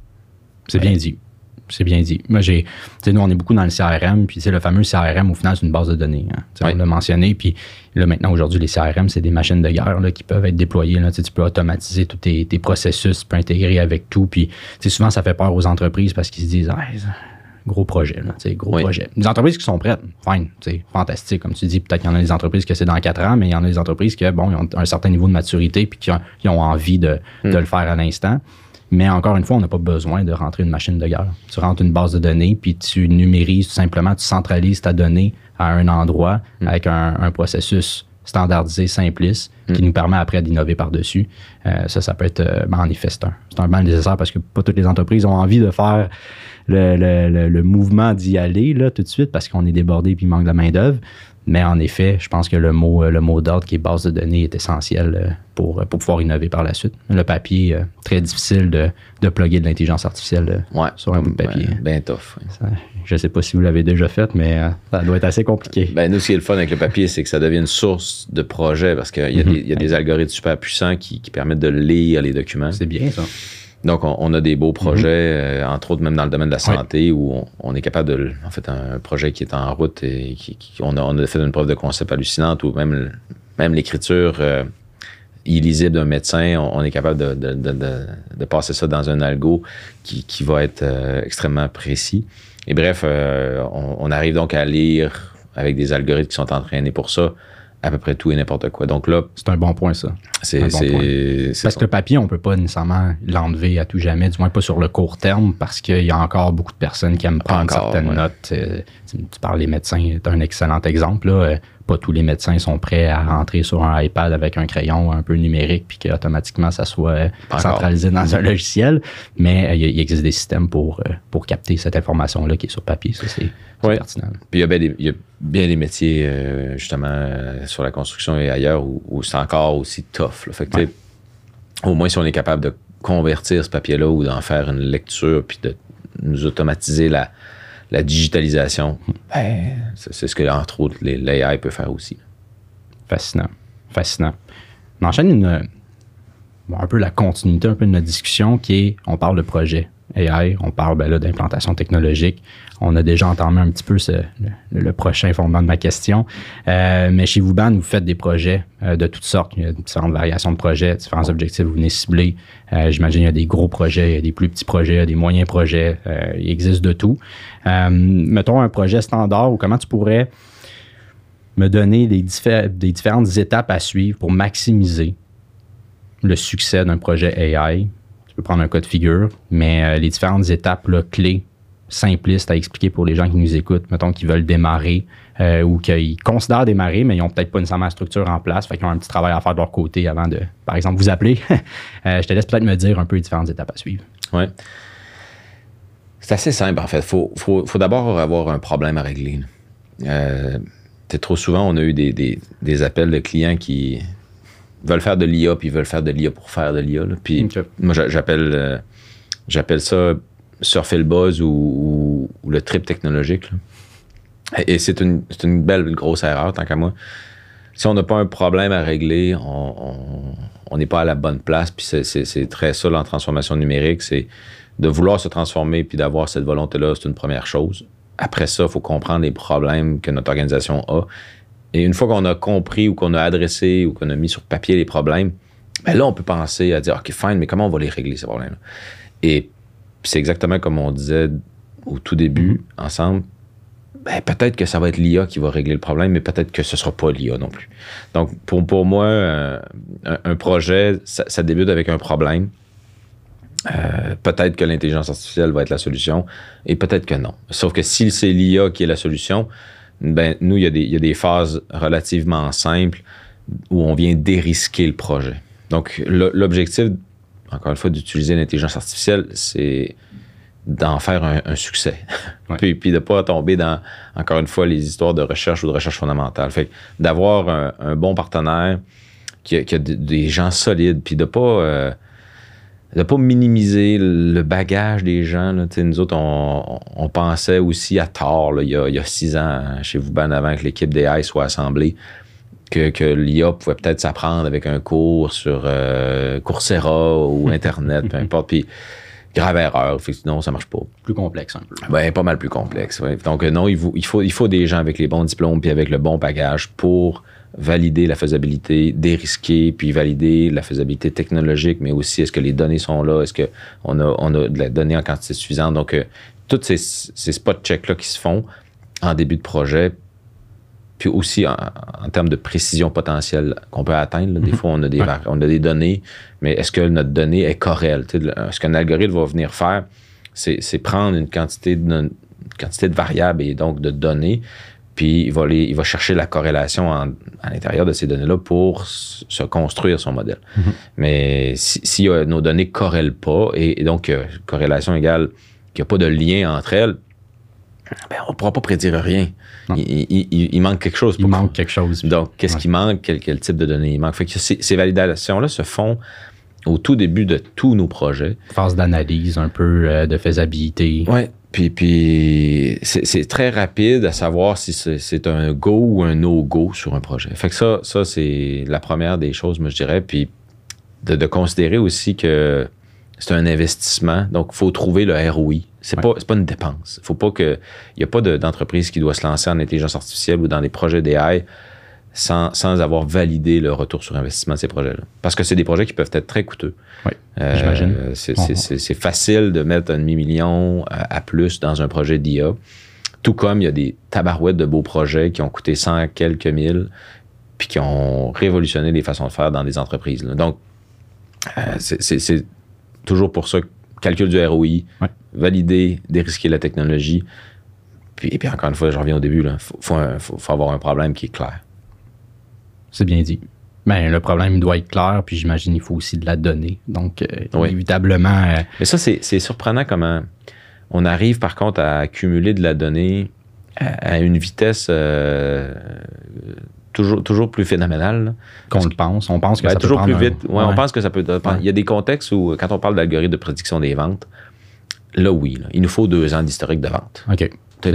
C'est bien dit. C'est bien dit. Moi, j'ai. Nous, on est beaucoup dans le CRM, puis le fameux CRM, au final, c'est une base de données. hein. Ouais. On l'a mentionné, puis là, maintenant, aujourd'hui, les CRM, c'est des machines de guerre là, qui peuvent être déployées. Là. Tu peux automatiser tous tes, tes processus, tu peux intégrer avec tout. Puis, souvent, ça fait peur aux entreprises parce qu'ils se disent, Ah, gros projet, là, gros Oui. projet. Les entreprises qui sont prêtes, fine, fantastique. Comme tu dis, peut-être qu'il y en a des entreprises que c'est dans quatre ans, mais il y en a des entreprises qui, bon, ils ont un certain niveau de maturité, puis qui ont, envie de, de le faire à l'instant. Mais encore une fois, on n'a pas besoin de rentrer une machine de guerre. Tu rentres une base de données, puis tu numérises tout simplement, tu centralises ta donnée à un endroit avec un, un processus standardisé, simpliste, qui nous permet après d'innover par-dessus. Euh, ça, ça peut être, euh, ben, en effet, c'est un, c'est un mal nécessaire parce que pas toutes les entreprises ont envie de faire le, le- le- le mouvement d'y aller là, tout de suite parce qu'on est débordé puis il manque de main-d'œuvre. Mais en effet, je pense que le mot, euh, le mot d'ordre qui est base de données est essentiel euh, pour, pour pouvoir innover par la suite. Le papier, très difficile de, de plugger de l'intelligence artificielle Ouais. sur un bout de papier. Ben, ben tough. ouais. Ça, je ne sais pas si vous l'avez déjà fait, mais euh, ça doit être assez compliqué. Ben, nous, ce qui est le fun avec le papier, c'est que ça devient une source de projet parce qu'il y, a Mhm. des- il y a des algorithmes super puissants qui, qui permettent de lire les documents. C'est bien ça. Donc, on, on a des beaux projets, euh, entre autres même dans le domaine de la Ouais. santé, où on, on est capable de... En fait, un projet qui est en route et qui, qui- on, a, on a fait une preuve de concept hallucinante où même, même l'écriture euh, illisible d'un médecin, on, est capable de, de- de- de- de passer ça dans un algo qui, qui va être euh, extrêmement précis. Et bref, euh, on, on arrive donc à lire avec des algorithmes qui sont entraînés pour ça à peu près tout et n'importe quoi. Donc là, C'est un bon point, ça. C'est... bon Parce que le papier, on peut pas nécessairement l'enlever à tout jamais, du moins pas sur le court terme, parce qu'il y a encore beaucoup de personnes qui aiment prendre Encore, certaines ouais. notes. Euh, tu, parles des médecins, c'est un excellent exemple. Là. Pas tous les médecins sont prêts à rentrer sur un iPad avec un crayon un peu numérique, puis qu'automatiquement ça soit euh, encore. centralisé dans un logiciel. Mais euh, il existe des systèmes pour, euh, pour capter cette information-là qui est sur papier. Ça, c'est pertinent. Puis il y a bien des, il y a bien des métiers, euh, justement, euh, sur la construction et ailleurs, où, où c'est encore aussi tough. là. Fait que, tu sais, au moins, si on est capable de convertir ce papier-là ou d'en faire une lecture, puis de nous automatiser la, la digitalisation, ben, c'est ce que, entre autres, l'AI peut faire aussi. Fascinant. Fascinant. On enchaîne une, un peu la continuité un peu de notre discussion qui est, on parle de projet AI, on parle ben là, d'implantation technologique. On a déjà entamé un petit peu le, prochain fondement de ma question. Euh, mais chez Vuban, vous faites des projets euh, de toutes sortes. Il y a différentes variations de projets, différents objectifs que vous venez cibler. Euh, J'imagine qu'il y a des gros projets, il y a des plus petits projets, il y a des moyens projets. Il existe de tout. Mettons un projet standard ou comment tu pourrais me donner des différentes étapes à suivre pour maximiser le succès d'un projet AI. Peux prendre un cas de figure, mais euh, les différentes étapes clés, simplistes à expliquer pour les gens qui nous écoutent, mettons qu'ils veulent démarrer euh, ou qu'ils considèrent démarrer, mais ils n'ont peut-être pas nécessairement la structure en place, fait qu'ils ont un petit travail à faire de leur côté avant de, par exemple, vous appeler. Euh, je te laisse peut-être me dire un peu les différentes étapes à suivre. Ouais. C'est assez simple, en fait. Il faut, d'abord avoir un problème à régler. trop souvent, on a eu des appels de clients qui veulent faire de l'IA, puis ils veulent faire de l'IA pour faire de l'IA. Puis moi, j'a- j'appelle, euh, j'appelle ça surfer le buzz ou, ou- ou le trip technologique. là. Et, c'est une, c'est une belle, grosse erreur, tant qu'à moi. Si on n'a pas un problème à régler, on- n'est pas à la bonne place. Puis c'est- c'est c'est très ça, en transformation numérique. C'est de vouloir se transformer puis d'avoir cette volonté-là, c'est une première chose. Après ça, il faut comprendre les problèmes que notre organisation a. Et une fois qu'on a compris ou qu'on a adressé ou qu'on a mis sur papier les problèmes, ben là, on peut penser à dire, OK, fine, mais comment on va les régler, ces problèmes-là? Et c'est exactement comme on disait au tout début, Mm-hmm. ensemble. Ben, peut-être que ça va être l'IA qui va régler le problème, mais peut-être que ce ne sera pas l'IA non plus. Donc, pour, pour moi, euh, un, un projet, ça, ça débute avec un problème. Euh, peut-être que l'intelligence artificielle va être la solution et peut-être que non. Sauf que si c'est l'IA qui est la solution, ben, nous, il y, a des, il y a des phases relativement simples où on vient dérisquer le projet. Donc, l'objectif, encore une fois, d'utiliser l'intelligence artificielle, c'est d'en faire un, un succès. Ouais. puis, puis de ne pas tomber dans, encore une fois, les histoires de recherche ou de recherche fondamentale. Fait que d'avoir un, un bon partenaire qui a, qui a des gens solides, puis de pas... euh, de pas minimiser le bagage des gens. Là. Nous autres, on, on pensait aussi à tort, là, il, y a, il y a six ans, hein, chez vous, ben avant que l'équipe d'AI soit assemblée, que, que l'IA pouvait peut-être s'apprendre avec un cours sur euh, Coursera ou Internet, peu importe. Puis, grave erreur. Fait que non, ça marche pas. Plus complexe un peu. Ben, pas mal plus complexe. ouais. Donc, euh, non, il faut, il, faut, il faut des gens avec les bons diplômes puis avec le bon bagage pour valider la faisabilité, dérisquer, puis valider la faisabilité technologique, mais aussi est-ce que les données sont là, est-ce qu'on a, on a de la donnée en quantité suffisante. Donc, euh, tous ces, ces spot checks-là qui se font en début de projet, puis aussi en, en termes de précision potentielle qu'on peut atteindre. là. Des fois, on a, des, Ouais. on a des données, mais est-ce que notre donnée est correcte? Tu sais, le- Ce qu'un algorithme va venir faire, c'est c'est prendre une quantité, de, une quantité de variables et donc de données, puis il va, les, il va chercher la corrélation en- à l'intérieur de ces données-là pour se construire son modèle. Mais si, si euh, nos données ne corrèlent pas, et, et donc euh, corrélation égale qu'il n'y a pas de lien entre elles, ben, on ne pourra pas prédire rien. Il, il- il- il manque quelque chose. Il manque quelque chose. donc, qu'est-ce Ouais. qui manque? Quel, quel type de données il manque? Fait que ces, ces validations-là se font au tout début de tous nos projets. Phase d'analyse, un peu euh, de faisabilité. Ouais. Puis, puis c'est très rapide à savoir si c'est un go ou un no-go sur un projet. Fait que ça, ça c'est la première des choses, moi, je dirais. Puis de, de considérer aussi que c'est un investissement. Donc, il faut trouver le ROI. C'est Ouais. pas, une dépense. faut pas que. Il n'y a pas de- d'entreprise qui doit se lancer en intelligence artificielle ou dans des projets d'AI sans, sans avoir validé le retour sur investissement de ces projets-là. Parce que c'est des projets qui peuvent être très coûteux. Oui, Euh, j'imagine. c'est- facile de mettre un demi-million à, à plus dans un projet d'IA. Tout comme il y a des tabarouettes de beaux projets qui ont coûté 100 quelques mille, puis qui ont révolutionné les façons de faire dans des entreprises. là. Donc, euh, c'est- toujours pour ça, calcul du ROI, Ouais. valider, dérisquer la technologie. Puis, et puis encore une fois, je reviens au début, il faut, faut un- faut- faut avoir un problème qui est clair. C'est bien dit. Ben, le problème il doit être clair, puis j'imagine qu'il faut aussi de la donnée. Donc, euh, Oui. inévitablement, euh, Mais ça, c'est c'est surprenant comment on arrive par contre à accumuler de la donnée à, à une vitesse euh, toujours, toujours plus phénoménale. qu'on le pense. On pense que Ben, ça peut toujours plus prendre un- vite. Ouais, On pense que ça peut. Il y a des contextes où, quand on parle d'algorithme de prédiction des ventes, là, oui, là, il nous faut deux ans d'historique de vente. OK.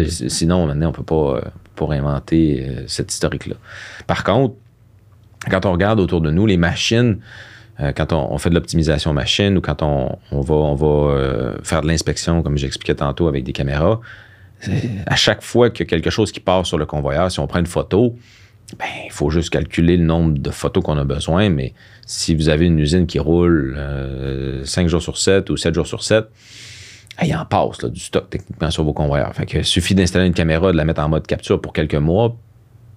Sinon, maintenant, on ne peut pas, euh, pas réinventer euh, cet historique-là. Par contre, quand on regarde autour de nous, les machines, euh, quand on, fait de l'optimisation machine ou quand on, va, euh, faire de l'inspection, comme j'expliquais tantôt avec des caméras, à chaque fois qu'il y a quelque chose qui passe sur le convoyeur, si on prend une photo, ben, il faut juste calculer le nombre de photos qu'on a besoin, mais si vous avez une usine qui roule 5 jours sur 7 ou 7 jours sur 7, il en passe du stock techniquement sur vos convoyeurs. Fait suffit d'installer une caméra, de la mettre en mode capture pour quelques mois,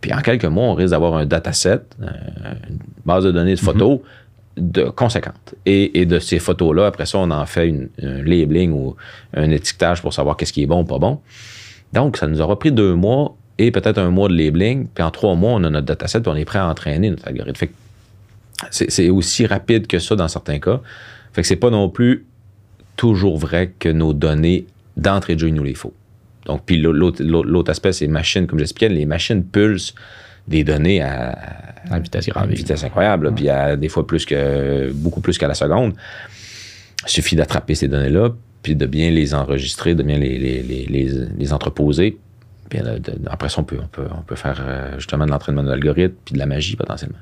puis en quelques mois, on risque d'avoir un dataset, euh, une base de données de photos de conséquente. Et, et de ces photos-là, après ça, on en fait une- un labeling ou un étiquetage pour savoir qu'est-ce qui est bon ou pas bon. Donc, ça nous aura pris deux mois et peut-être un mois de labeling, puis en trois mois, on a notre dataset, puis on est prêt à entraîner notre algorithme. C'est aussi rapide que ça dans certains cas. Fait que c'est pas non plus toujours vrai que nos données d'entrée de jeu, il nous les faut. Donc, puis l'autre aspect, c'est machines, comme j'expliquais, les machines pulsent des données à, À vitesse grave. incroyable, puis à des fois plus que beaucoup plus qu'à la seconde. Il suffit d'attraper ces données-là, puis de bien les enregistrer, de bien les, les, les, les, les entreposer. Puis de- de- après ça, on peut, on peut, on peut faire euh, justement de l'entraînement de l'algorithme, puis de la magie potentiellement.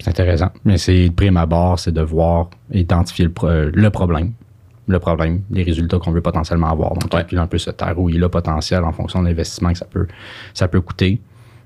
C'est intéressant. Mais c'est de prime abord, c'est de voir, identifier euh, le problème. Le problème, les résultats qu'on veut potentiellement avoir. Donc, Ouais. calculer un peu ce ROI-là potentiel en fonction de l'investissement que ça peut, ça peut coûter.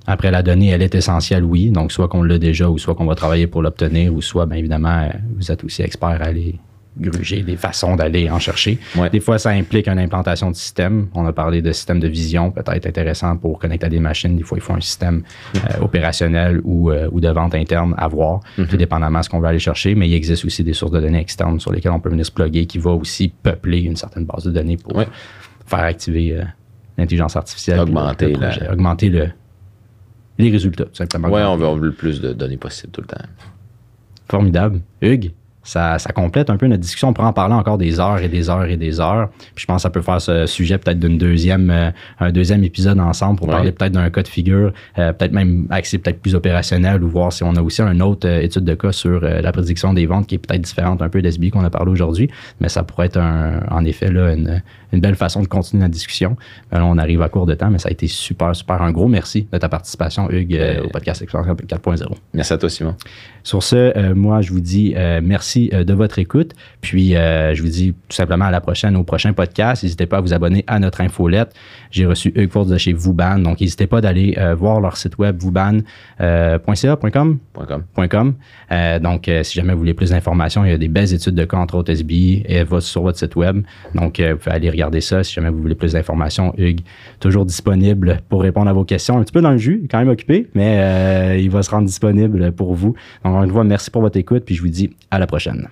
Après, la donnée, elle est essentielle, oui. Donc, soit qu'on l'a déjà ou soit qu'on va travailler pour l'obtenir ou soit, bien évidemment, euh, vous êtes aussi expert à aller gruger des façons d'aller en chercher. Ouais. Des fois, ça implique une implantation de système. On a parlé de système de vision, peut-être intéressant pour connecter à des machines. Des fois, il faut un système euh, opérationnel ou, euh, ou de vente interne à voir, tout dépendamment de ce qu'on veut aller chercher. Mais il existe aussi des sources de données externes sur lesquelles on peut venir se plugger qui va aussi peupler une certaine base de données pour Ouais. faire activer euh, l'intelligence artificielle. le- Augmenter le la- projet, augmenter le, les résultats, tout simplement. Ouais, on veut, on veut le plus de données possible tout le temps. Formidable. Hugues, ça, ça complète un peu notre discussion. On pourrait en parler encore des heures et des heures et des heures. Puis je pense que ça peut faire ce sujet peut-être d'une deuxième, euh, un deuxième épisode ensemble pour Ouais. parler peut-être d'un cas de figure, euh, peut-être même axé peut-être plus opérationnel ou voir si on a aussi une autre euh, étude de cas sur la prédiction des ventes qui est peut-être différente un peu d'SBI qu'on a parlé aujourd'hui. Mais ça pourrait être un- en effet là, une, une belle façon de continuer la discussion. Euh, on arrive à court de temps, mais ça a été super, super. Un gros merci de ta participation, Hugues, euh, Ouais. au podcast Expérience 4.0. Merci à toi, Simon. Sur ce, euh, moi, je vous dis merci de votre écoute. Puis, je vous dis tout simplement à la prochaine, au prochain podcast. N'hésitez pas à vous abonner à notre infolette. J'ai reçu Hugues Fourz de chez Vouban. Donc, n'hésitez pas d'aller voir leur site web vouban.ca.com. Donc, si jamais vous voulez plus d'informations, il y a des belles études de cas, entre autres SBI, et va sur votre site web. Donc, vous pouvez aller regarder ça. Si jamais vous voulez plus d'informations, Hugues, toujours disponible pour répondre à vos questions. Un petit peu dans le jus, quand même occupé, mais euh, il va se rendre disponible pour vous. Donc, encore une fois, merci pour votre écoute, puis je vous dis à la prochaine.